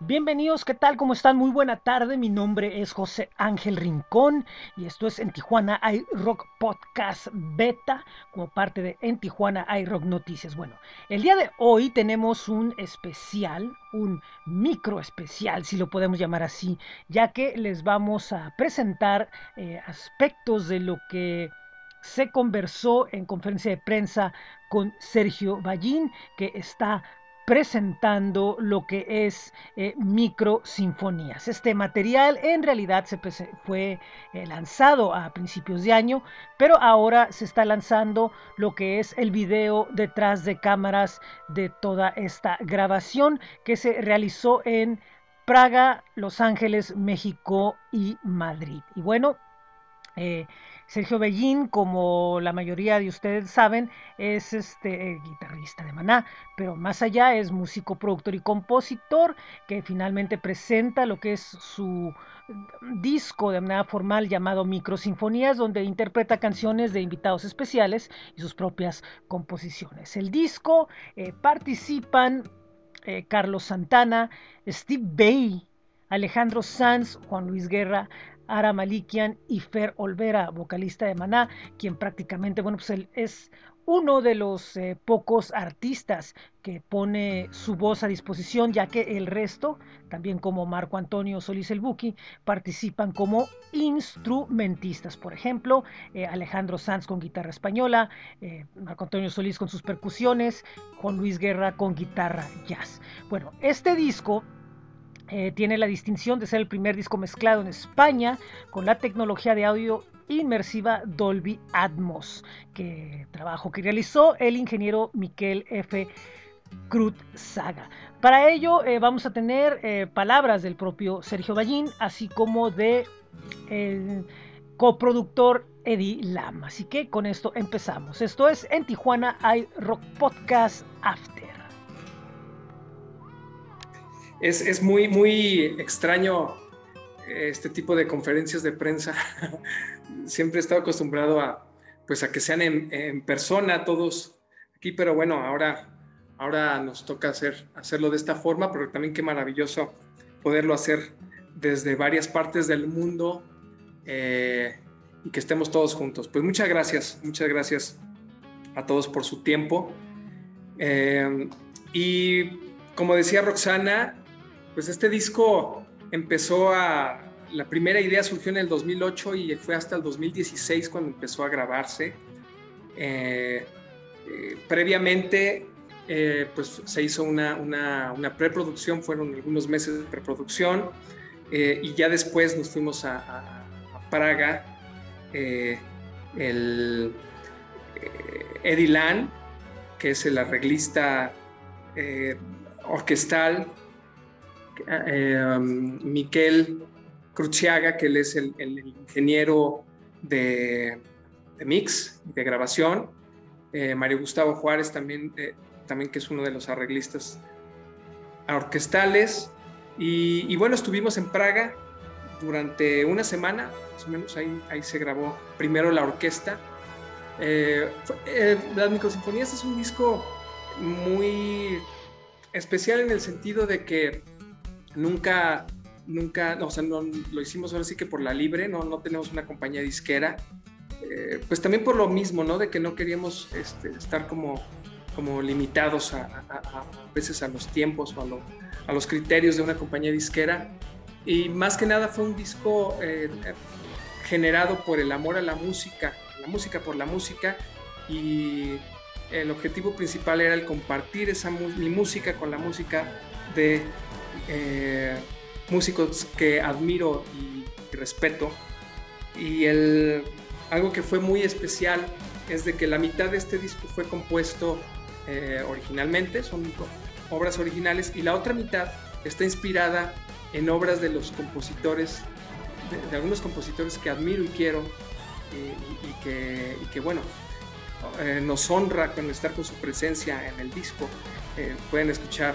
Bienvenidos, ¿qué tal? ¿Cómo están? Muy buena tarde. Mi nombre es José Ángel Rincón y esto es En Tijuana iRock Podcast Beta como parte de En Tijuana iRock Noticias. Bueno, el día de hoy tenemos un especial, un micro especial, si lo podemos llamar así, ya que les vamos a presentar eh, aspectos de lo que se conversó en conferencia de prensa con Sergio Ballín, que está presentando lo que es eh, micro sinfonías. Este material en realidad se fue eh, lanzado a principios de año, pero ahora se está lanzando lo que es el video detrás de cámaras de toda esta grabación que se realizó en Praga, Los Ángeles, México y Madrid. Y bueno, eh, Sergio Bellín, como la mayoría de ustedes saben, es este guitarrista de Maná, pero más allá es músico, productor y compositor que finalmente presenta lo que es su disco de manera formal llamado Microsinfonías, donde interpreta canciones de invitados especiales y sus propias composiciones. El disco eh, participan eh, Carlos Santana, Steve Bay, Alejandro Sanz, Juan Luis Guerra, Ara Malikian y Fer Olvera, vocalista de Maná, quien prácticamente, bueno, pues él es uno de los eh, pocos artistas que pone su voz a disposición, ya que el resto, también como Marco Antonio Solís el Buki, participan como instrumentistas. Por ejemplo, eh, Alejandro Sanz con guitarra española, eh, Marco Antonio Solís con sus percusiones, Juan Luis Guerra con guitarra jazz. Bueno, este disco eh, tiene la distinción de ser el primer disco mezclado en España con la tecnología de audio inmersiva Dolby Atmos, que trabajo que realizó el ingeniero Miquel F. Cruz Saga. Para ello eh, vamos a tener eh, palabras del propio Sergio Ballín, así como de el coproductor Eddie Lam. Así que con esto empezamos. Esto es en Tijuana hay Rock Podcast After es, muy, muy extraño este tipo de conferencias de prensa. Siempre he estado acostumbrado a, pues a que sean en, persona todos aquí, pero bueno, ahora, ahora nos toca hacer, hacerlo de esta forma, pero también qué maravilloso poderlo hacer desde varias partes del mundo eh, y que estemos todos juntos. Pues muchas gracias, muchas gracias a todos por su tiempo. Eh, y como decía Roxana, pues este disco empezó a... La primera idea surgió en el 2008 y fue hasta el 2016 cuando empezó a grabarse. Eh, eh, previamente, eh, pues se hizo una, una, preproducción, fueron algunos meses de preproducción y ya después nos fuimos a, Praga. el Eddie Lan, que es el arreglista orquestal eh, um, Miquel Cruciaga, que él es el, ingeniero de, mix, de grabación. Eh, Mario Gustavo Juárez también, eh, también, que es uno de los arreglistas orquestales. Y, bueno, estuvimos en Praga durante una semana, más o menos ahí, ahí se grabó primero la orquesta. Las Microsinfonías es un disco muy especial en el sentido de que nunca, nunca, o sea, no, lo hicimos ahora sí que por la libre, no, no tenemos una compañía disquera. Eh, pues también por lo mismo, ¿no? De que no queríamos este, estar como, como limitados a, a, veces a los tiempos o a, los criterios de una compañía disquera. Y más que nada fue un disco eh, generado por el amor a la música, la música por la música y el objetivo principal era el compartir esa mi música con la música de eh, músicos que admiro y, respeto. Y el, algo que fue muy especial es de que la mitad de este disco fue compuesto eh, originalmente, son obras originales, y la otra mitad está inspirada en obras de los compositores, de, algunos compositores que admiro y quiero, y, que, bueno, eh, nos honra con estar con su presencia en el disco. pueden escuchar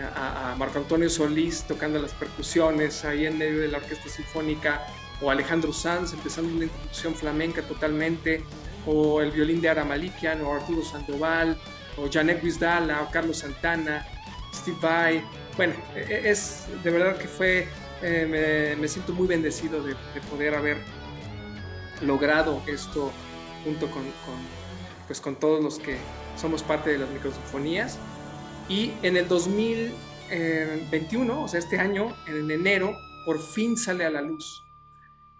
a, Marco Antonio Solís tocando las percusiones ahí en medio de la orquesta sinfónica, o Alejandro Sanz empezando una introducción flamenca totalmente, o el violín de Ara Malikian, o Arturo Sandoval, o Janet Guizdala, o Carlos Santana, Steve Vai, bueno, e, e, es de verdad que fue, eh, me, siento muy bendecido de, poder haber logrado esto junto con, pues con todos los que somos parte de las microsinfonías. Y en el 2021, o sea, este año, en enero, por fin sale a la luz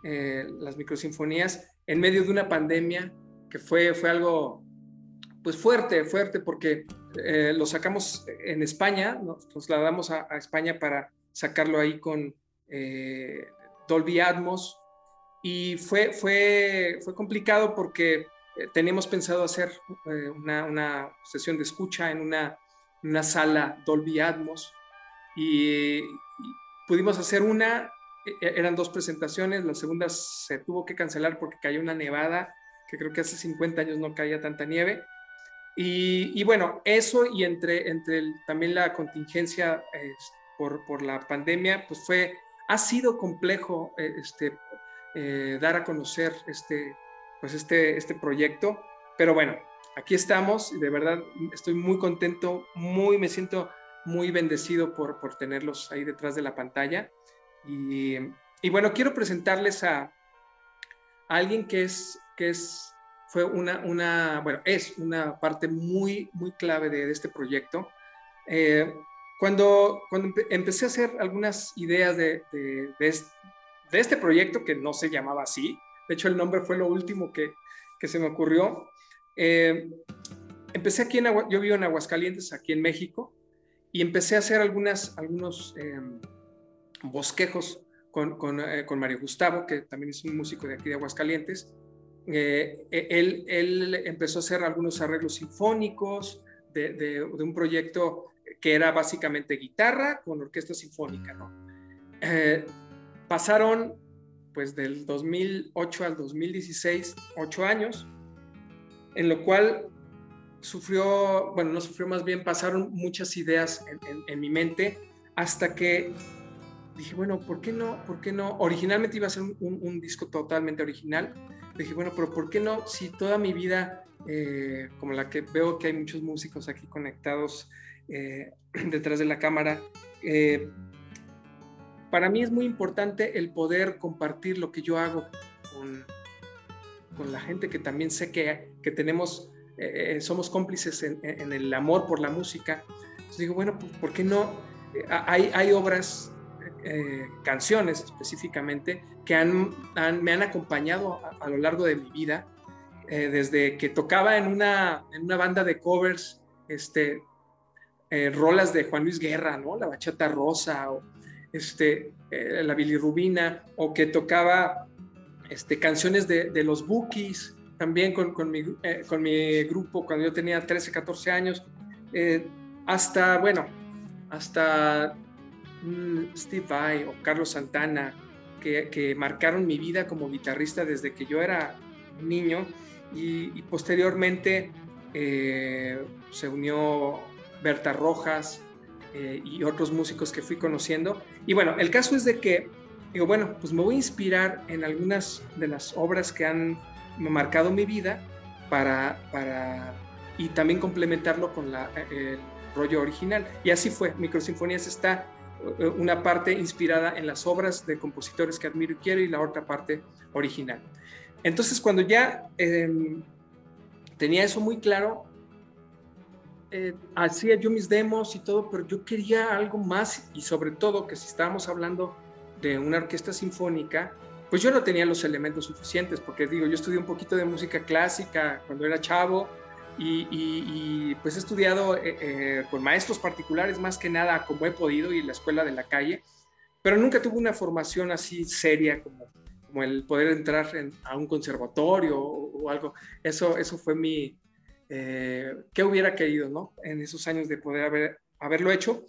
eh, las microsinfonías en medio de una pandemia que fue, fue algo pues fuerte, fuerte, porque eh, lo sacamos en España, nos trasladamos a, a España para sacarlo ahí con eh, Dolby Atmos. Y fue, fue, fue complicado porque teníamos pensado hacer una, una, sesión de escucha en una, una sala Dolby Atmos y, pudimos hacer una e, e, eran dos presentaciones, la segunda se tuvo que cancelar porque cayó una nevada, que creo que hace 50 años no caía tanta nieve. Y, bueno, eso y entre, entre también la contingencia por, por, la pandemia, pues fue, ha sido complejo eh, este, eh, dar a conocer este, pues este, este proyecto, pero bueno, aquí estamos y de verdad estoy muy contento, muy, me siento muy bendecido por, por tenerlos ahí detrás de la pantalla. Y, bueno, quiero presentarles a, alguien que es, que es, fue una, una, bueno, es una parte muy, muy clave de, este proyecto. Eh, cuando, cuando empecé a hacer algunas ideas de, de, de, este proyecto, que no se llamaba así, de hecho el nombre fue lo último que, que se me ocurrió, eh, empecé aquí en, yo vivo en Aguascalientes, aquí en México, y empecé a hacer algunas, algunos... Em, bosquejos con, con, eh, con, Mario Gustavo, que también es un músico de aquí de Aguascalientes. Eh, e, él, él, empezó a hacer algunos arreglos sinfónicos de, de, un proyecto que era básicamente guitarra con orquesta sinfónica. ¿no? Eh, pasaron pues del 2008 al 2016, ocho años, en lo cual sufrió, bueno, no sufrió más bien, pasaron muchas ideas en, mi mente hasta que dije, bueno, ¿por qué no? ¿Por qué no? Originalmente iba a ser un, disco totalmente original. Dije, bueno, pero ¿por qué no? Si toda mi vida, eh, como la que veo que hay muchos músicos aquí conectados eh, detrás de la cámara, eh, para mí es muy importante el poder compartir lo que yo hago con, con la gente que también sé que, que tenemos, somos cómplices en, en, el amor por la música. Entonces digo, bueno, pues, ¿por qué no? Hay, hay obras eh, canciones específicamente que han, me han acompañado a, lo largo de mi vida, eh, desde que tocaba en una, en una banda de covers, este, eh, rolas de Juan Luis Guerra, ¿no? La bachata rosa, o este, la bilirrubina, o que tocaba este, canciones de, los Bookies, también con, con, mi, grupo cuando yo tenía 13, 14 años, hasta, bueno, hasta Steve Vai o Carlos Santana, que, marcaron mi vida como guitarrista desde que yo era niño y, posteriormente eh, se unió Berta Rojas eh, y otros músicos que fui conociendo. Y bueno, el caso es de que digo, bueno, pues me voy a inspirar en algunas de las obras que han marcado mi vida para, para y también complementarlo con la, el rollo original. Y así fue, Microsinfonías está eh, una parte inspirada en las obras de compositores que admiro y quiero y la otra parte original. Entonces, cuando ya em, tenía eso muy claro, eh, hacía yo mis demos y todo, pero yo quería algo más y sobre todo que si estábamos hablando de una orquesta sinfónica, pues yo no tenía los elementos suficientes, porque digo, yo estudié un poquito de música clásica cuando era chavo, y, pues he estudiado eh, eh, con maestros particulares más que nada como he podido y la escuela de la calle, pero nunca tuve una formación así seria como, como el poder entrar a un conservatorio o, algo. Eso, eso fue mi, eh, ¿qué hubiera querido, no? En esos años de poder haber, haberlo hecho.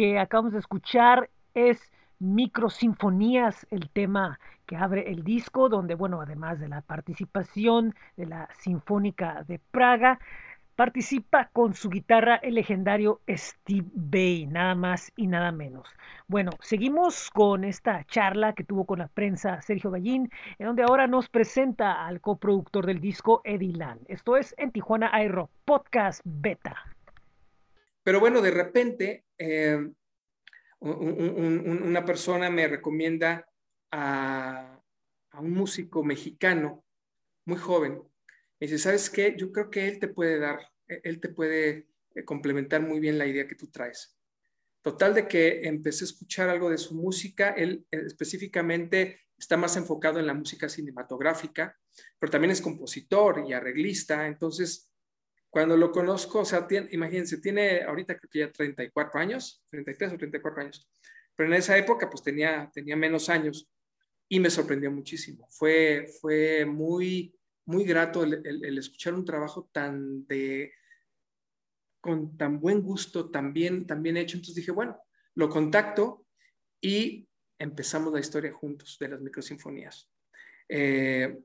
Que acabamos de escuchar es Microsinfonías, el tema que abre el disco, donde, bueno, además de la participación de la Sinfónica de Praga, participa con su guitarra el legendario Steve Bay, nada más y nada menos. Bueno, seguimos con esta charla que tuvo con la prensa Sergio Gallín, en donde ahora nos presenta al coproductor del disco, Eddie Land. Esto es en Tijuana Aero Podcast Beta. Pero bueno, de repente eh, una persona me recomienda a, un músico mexicano muy joven. Me dice, ¿sabes qué? Yo creo que él te puede dar, e, él te puede eh, complementar muy bien la idea que tú traes. Total de que empecé a escuchar algo de su música, él eh, específicamente está más enfocado en la música cinematográfica, pero también es compositor y arreglista, entonces cuando lo conozco, o sea, imagínense, tiene ahorita creo que ya 34 años, 33 o 34 años, pero en esa época pues tenía, tenía menos años y me sorprendió muchísimo. Fue, fue muy, muy grato el, escuchar un trabajo tan de, con tan buen gusto, tan bien, tan bien hecho. Entonces dije, bueno, lo contacto y empezamos la historia juntos de las microsinfonías. Eh,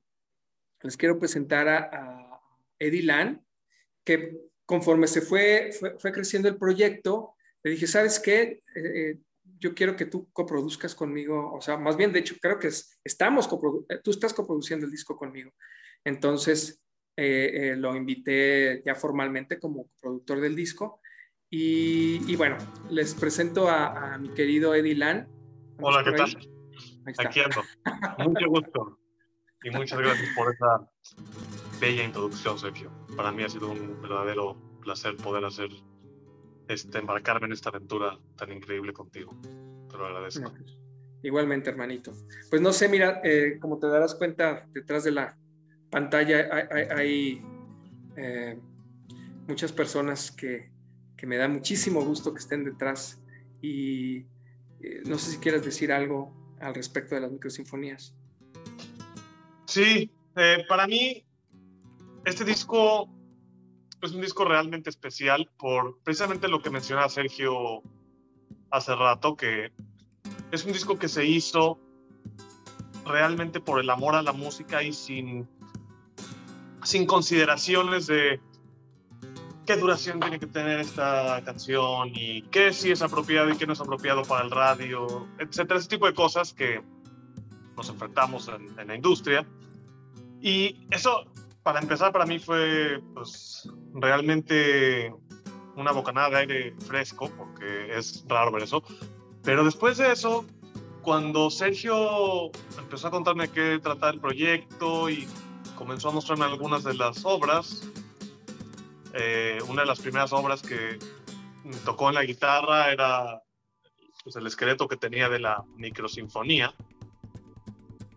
les quiero presentar a, a Eddie Lan que conforme se fue, fue, creciendo el proyecto, le dije, ¿sabes qué? Eh, eh, yo quiero que tú coproduzcas conmigo, o sea, más bien, de hecho, creo que estamos, eh, tú estás coproduciendo el disco conmigo. Entonces, lo invité ya formalmente como productor del disco. Y, bueno, les presento a, mi querido Eddie Lan. Hola, ¿qué tal? Aquí ando. Mucho gusto. Y muchas gracias por esa bella introducción, Sergio. Para mí ha sido un verdadero placer poder hacer, este, embarcarme en esta aventura tan increíble contigo. Te lo agradezco. Pues, igualmente, hermanito. Pues no sé, mira, eh, como te darás cuenta, detrás de la pantalla hay, eh, muchas personas que, que, me da muchísimo gusto que estén detrás y eh, no sé si quieres decir algo al respecto de las microsinfonías. Sí, para mí este disco es un disco realmente especial por precisamente lo que mencionaba Sergio hace rato, que es un disco que se hizo realmente por el amor a la música y sin, sin consideraciones de qué duración tiene que tener esta canción y qué sí es apropiado y qué no es apropiado para el radio, etcétera, ese tipo de cosas que nos enfrentamos en, en la industria. Y eso para empezar, para mí fue pues, realmente una bocanada de aire fresco, porque es raro ver eso. Pero después de eso, cuando Sergio empezó a contarme qué trataba el proyecto y comenzó a mostrarme algunas de las obras, eh, una de las primeras obras que tocó en la guitarra era pues, el esqueleto que tenía de la microsinfonía,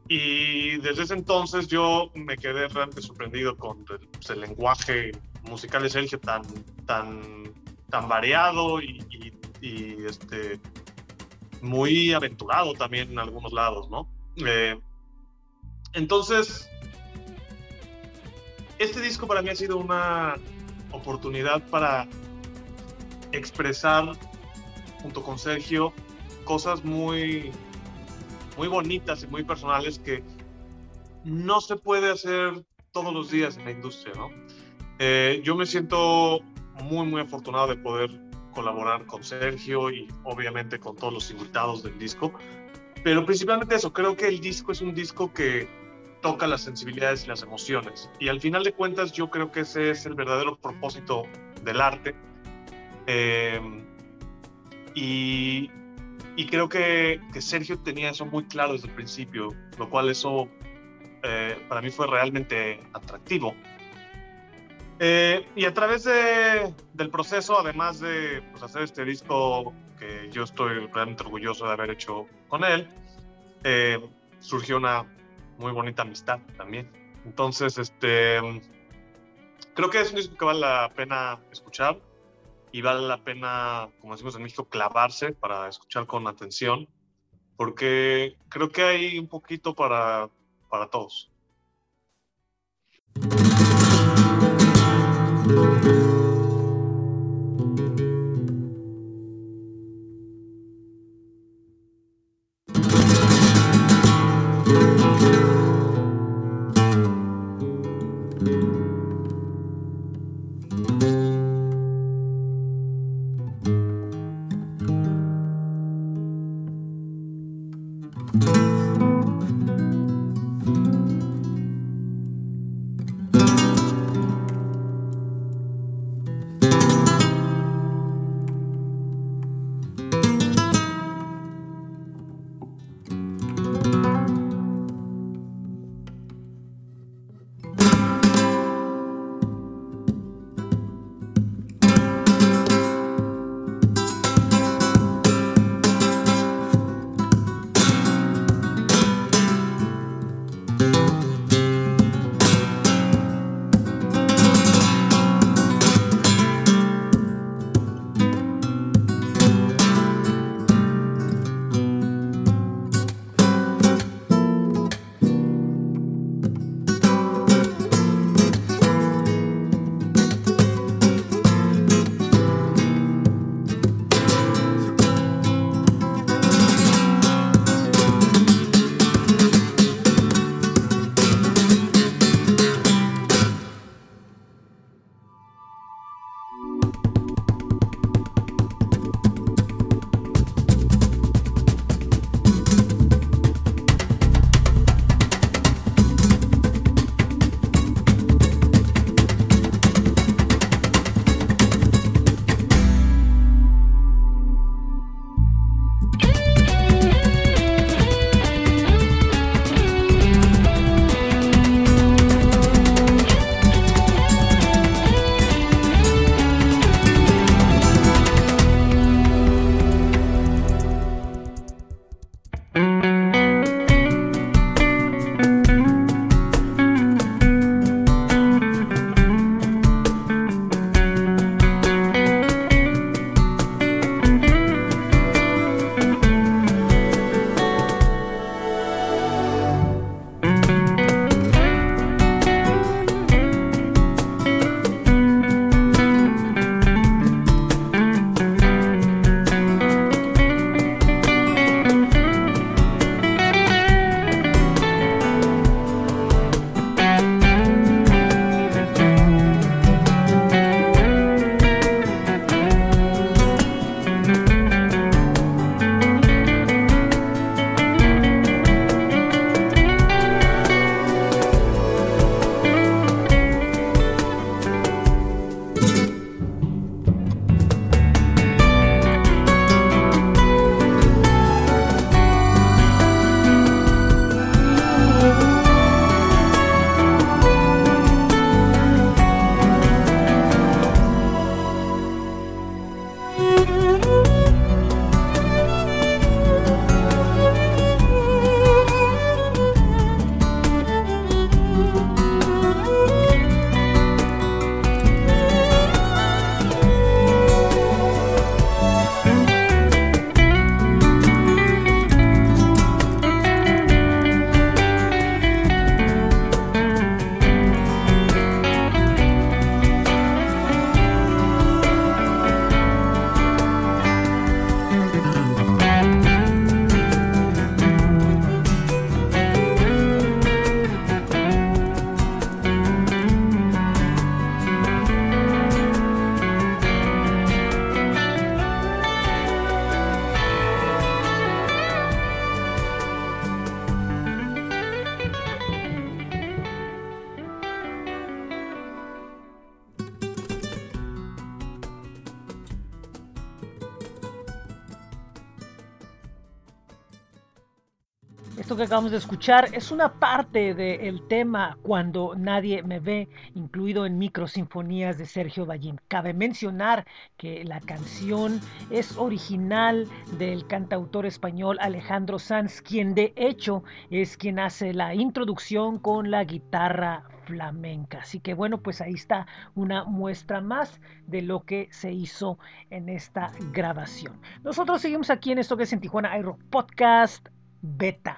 y desde ese entonces yo me quedé realmente sorprendido con el, pues, lenguaje musical de Sergio tan, tan, tan variado y, este, muy aventurado también en algunos lados, ¿no? Eh, entonces, este disco para mí ha sido una oportunidad para expresar junto con Sergio cosas muy muy bonitas y muy personales que no se puede hacer todos los días en la industria, ¿no? Eh, yo me siento muy, muy afortunado de poder colaborar con Sergio y obviamente con todos los invitados del disco, pero principalmente eso, creo que el disco es un disco que toca las sensibilidades y las emociones. Y al final de cuentas yo creo que ese es el verdadero propósito del arte. Eh, y y creo que, que, Sergio tenía eso muy claro desde el principio, lo cual eso eh, para mí fue realmente atractivo. Eh, y a través de, del proceso, además de pues, hacer este disco que yo estoy realmente orgulloso de haber hecho con él, eh, surgió una muy bonita amistad también. Entonces, este, creo que es un disco que vale la pena escuchar y vale la pena, como decimos en México, clavarse para escuchar con atención, porque creo que hay un poquito para, para todos. Que acabamos de escuchar es una parte del tema Cuando nadie me ve, incluido en Microsinfonías de Sergio Ballín. Cabe mencionar que la canción es original del cantautor español Alejandro Sanz, quien de hecho es quien hace la introducción con la guitarra flamenca. Así que bueno, pues ahí está una muestra más de lo que se hizo en esta grabación. Nosotros seguimos aquí en esto que es en Tijuana Aero Podcast beta.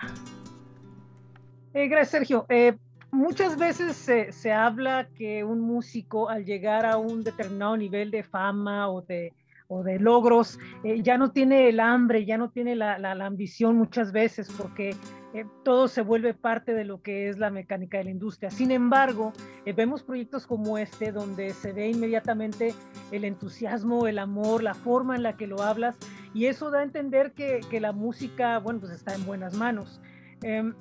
Eh, gracias, Sergio. Eh, muchas veces se, habla que un músico al llegar a un determinado nivel de fama o de, o de logros, eh, ya no tiene el hambre, ya no tiene la, ambición muchas veces porque eh, todo se vuelve parte de lo que es la mecánica de la industria. Sin embargo, eh, vemos proyectos como este donde se ve inmediatamente el entusiasmo, el amor, la forma en la que lo hablas y eso da a entender que, que la música, bueno, pues está en buenas manos. Em,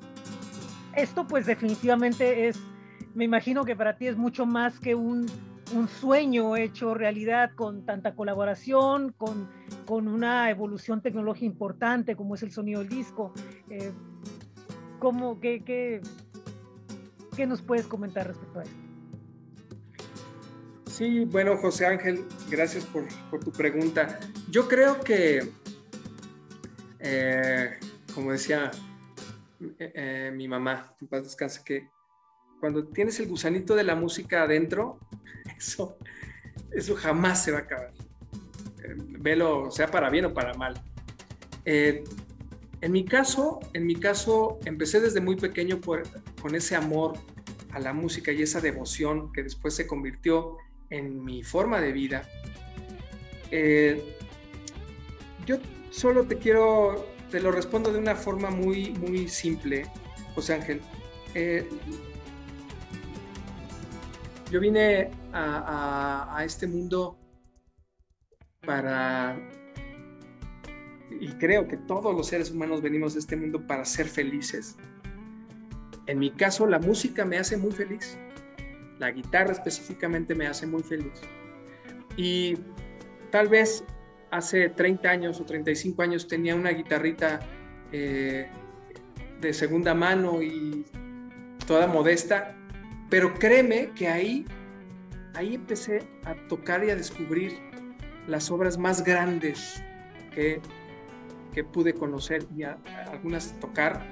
esto pues definitivamente es, me imagino que para ti es mucho más que un, un sueño hecho realidad con tanta colaboración, con, con, una evolución tecnológica importante como es el sonido del disco. ¿cómo, qué, qué, qué, nos puedes comentar respecto a esto? Sí, bueno, José Ángel, gracias por, por tu pregunta. Yo creo que, eh, como decía eh, eh, mi mamá, en paz descanse, que cuando tienes el gusanito de la música adentro, eso, eso jamás se va a acabar. Eh, velo, sea para bien o para mal. en mi caso, en mi caso, empecé desde muy pequeño con ese amor a la música y esa devoción que después se convirtió en mi forma de vida. Yo solo te quiero te lo respondo de una forma muy, muy simple, José Ángel. Eh, yo vine a, este mundo para, y creo que todos los seres humanos venimos de este mundo para ser felices. En mi caso, la música me hace muy feliz. La guitarra específicamente me hace muy feliz. Y tal vez hace 30 años o 35 años tenía una guitarrita eh, de segunda mano y toda modesta, pero créeme que ahí, ahí empecé a tocar y a descubrir las obras más grandes que, que pude conocer y algunas tocar.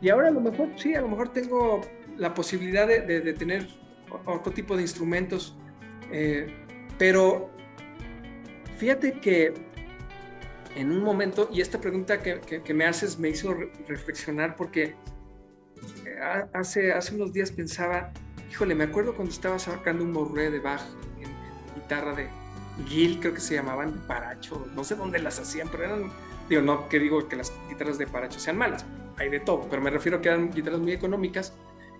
Y ahora a lo mejor, sí, a lo mejor tengo la posibilidad de, tener otro tipo de instrumentos, eh, pero Fíjate que en un momento, y esta pregunta que, me haces me hizo reflexionar porque eh, hace, hace unos días pensaba, híjole, me acuerdo cuando estaba sacando un morré de Bach en, guitarra de Gil, creo que se llamaban de Paracho, no sé dónde las hacían, pero eran, digo, no que digo que las guitarras de Paracho sean malas, hay de todo, pero me refiero a que eran guitarras muy económicas.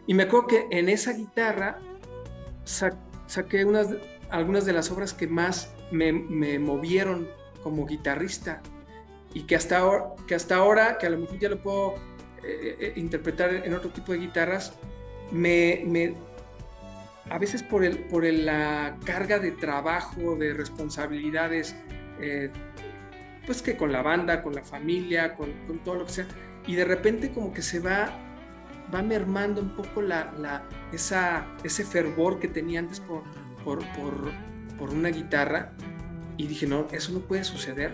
Y me acuerdo que en esa guitarra saqué unas, algunas de las obras que más me, movieron como guitarrista y que hasta, ahora, que hasta ahora, que a lo mejor ya lo puedo eh, eh, interpretar en otro tipo de guitarras, me, a veces por, el, por la carga de trabajo, de responsabilidades, eh, pues que con la banda, con la familia, con, todo lo que sea, y de repente como que se va, va mermando un poco la, esa, ese fervor que tenía antes por una guitarra y dije, no, eso no puede suceder.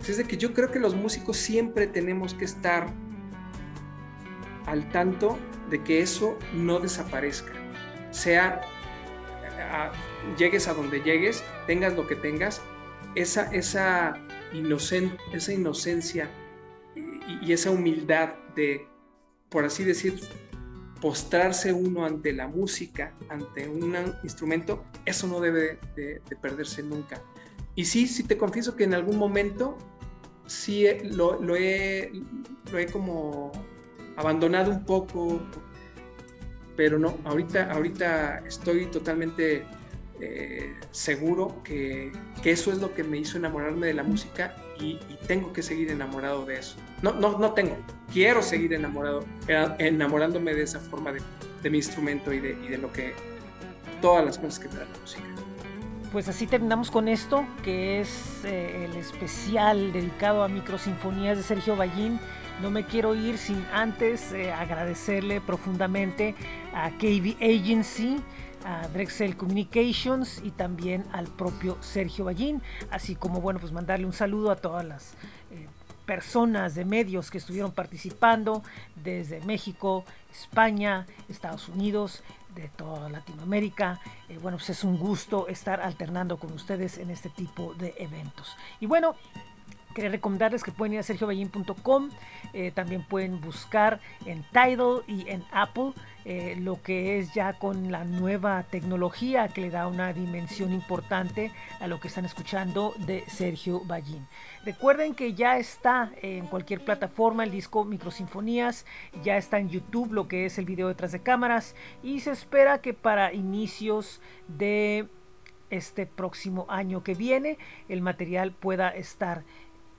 Así es de que yo creo que los músicos siempre tenemos que estar al tanto de que eso no desaparezca. Sea, llegues a donde llegues, tengas lo que tengas, esa, esa, esa inocencia y, y esa humildad de, por así decir, postrarse uno ante la música, ante un instrumento, eso no debe de, perderse nunca. Y sí, sí te confieso que en algún momento sí lo, lo, he, lo he como abandonado un poco, pero no, ahorita, ahorita estoy totalmente eh, seguro que, que, eso es lo que me hizo enamorarme de la música y, tengo que seguir enamorado de eso. No, no, no tengo, quiero seguir enamorado, enamorándome de esa forma de, de mi instrumento y de, y de, lo que, todas las cosas que trae la música. Pues así terminamos con esto, que es eh, el especial dedicado a microsinfonías de Sergio Ballín. No me quiero ir sin antes eh, agradecerle profundamente a KB Agency, a Drexel Communications y también al propio Sergio Ballín, así como bueno, pues mandarle un saludo a todas las eh, personas de medios que estuvieron participando desde México, España, Estados Unidos, de toda Latinoamérica. Eh, bueno, pues es un gusto estar alternando con ustedes en este tipo de eventos. Y bueno, Quería recomendarles que pueden ir a sergioballín.com, eh, también pueden buscar en Tidal y en Apple eh, lo que es ya con la nueva tecnología que le da una dimensión importante a lo que están escuchando de Sergio Ballín. Recuerden que ya está en cualquier plataforma el disco Microsinfonías, ya está en YouTube lo que es el video detrás de cámaras y se espera que para inicios de este próximo año que viene el material pueda estar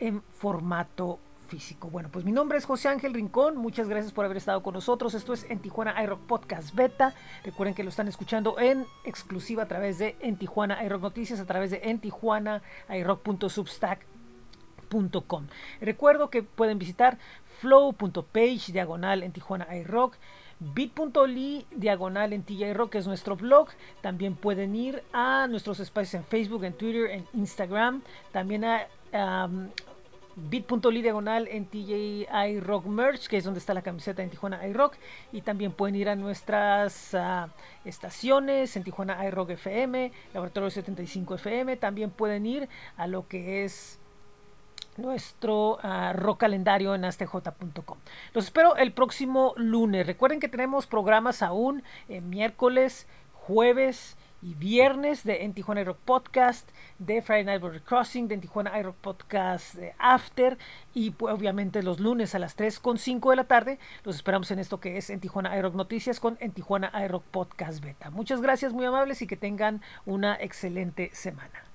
en formato físico. Bueno, pues mi nombre es José Ángel Rincón. Muchas gracias por haber estado con nosotros. Esto es en Tijuana iRock Podcast Beta. Recuerden que lo están escuchando en exclusiva a través de en Tijuana iRock Noticias, a través de en Tijuana iRock.substack.com. Recuerdo que pueden visitar flow.page diagonal en Tijuana iRock bit.ly diagonal en TJ Rock es nuestro blog. También pueden ir a nuestros espacios en Facebook, en Twitter, en Instagram. También a bit.ly diagonal en TJI Rock Merch, que es donde está la camiseta en Tijuana iRock. Y también pueden ir a nuestras uh, estaciones en Tijuana iRock FM, Laboratorio 75 FM. También pueden ir a lo que es nuestro uh, rock calendario en astj.com. Los espero el próximo lunes. Recuerden que tenemos programas aún en miércoles, jueves y viernes de En Tijuana Podcast, de Friday Night Border Crossing, de En Tijuana Podcast de After y obviamente los lunes a las 3 con 5 de la tarde. Los esperamos en esto que es En Tijuana Rock Noticias con En Tijuana Rock Podcast Beta. Muchas gracias, muy amables y que tengan una excelente semana.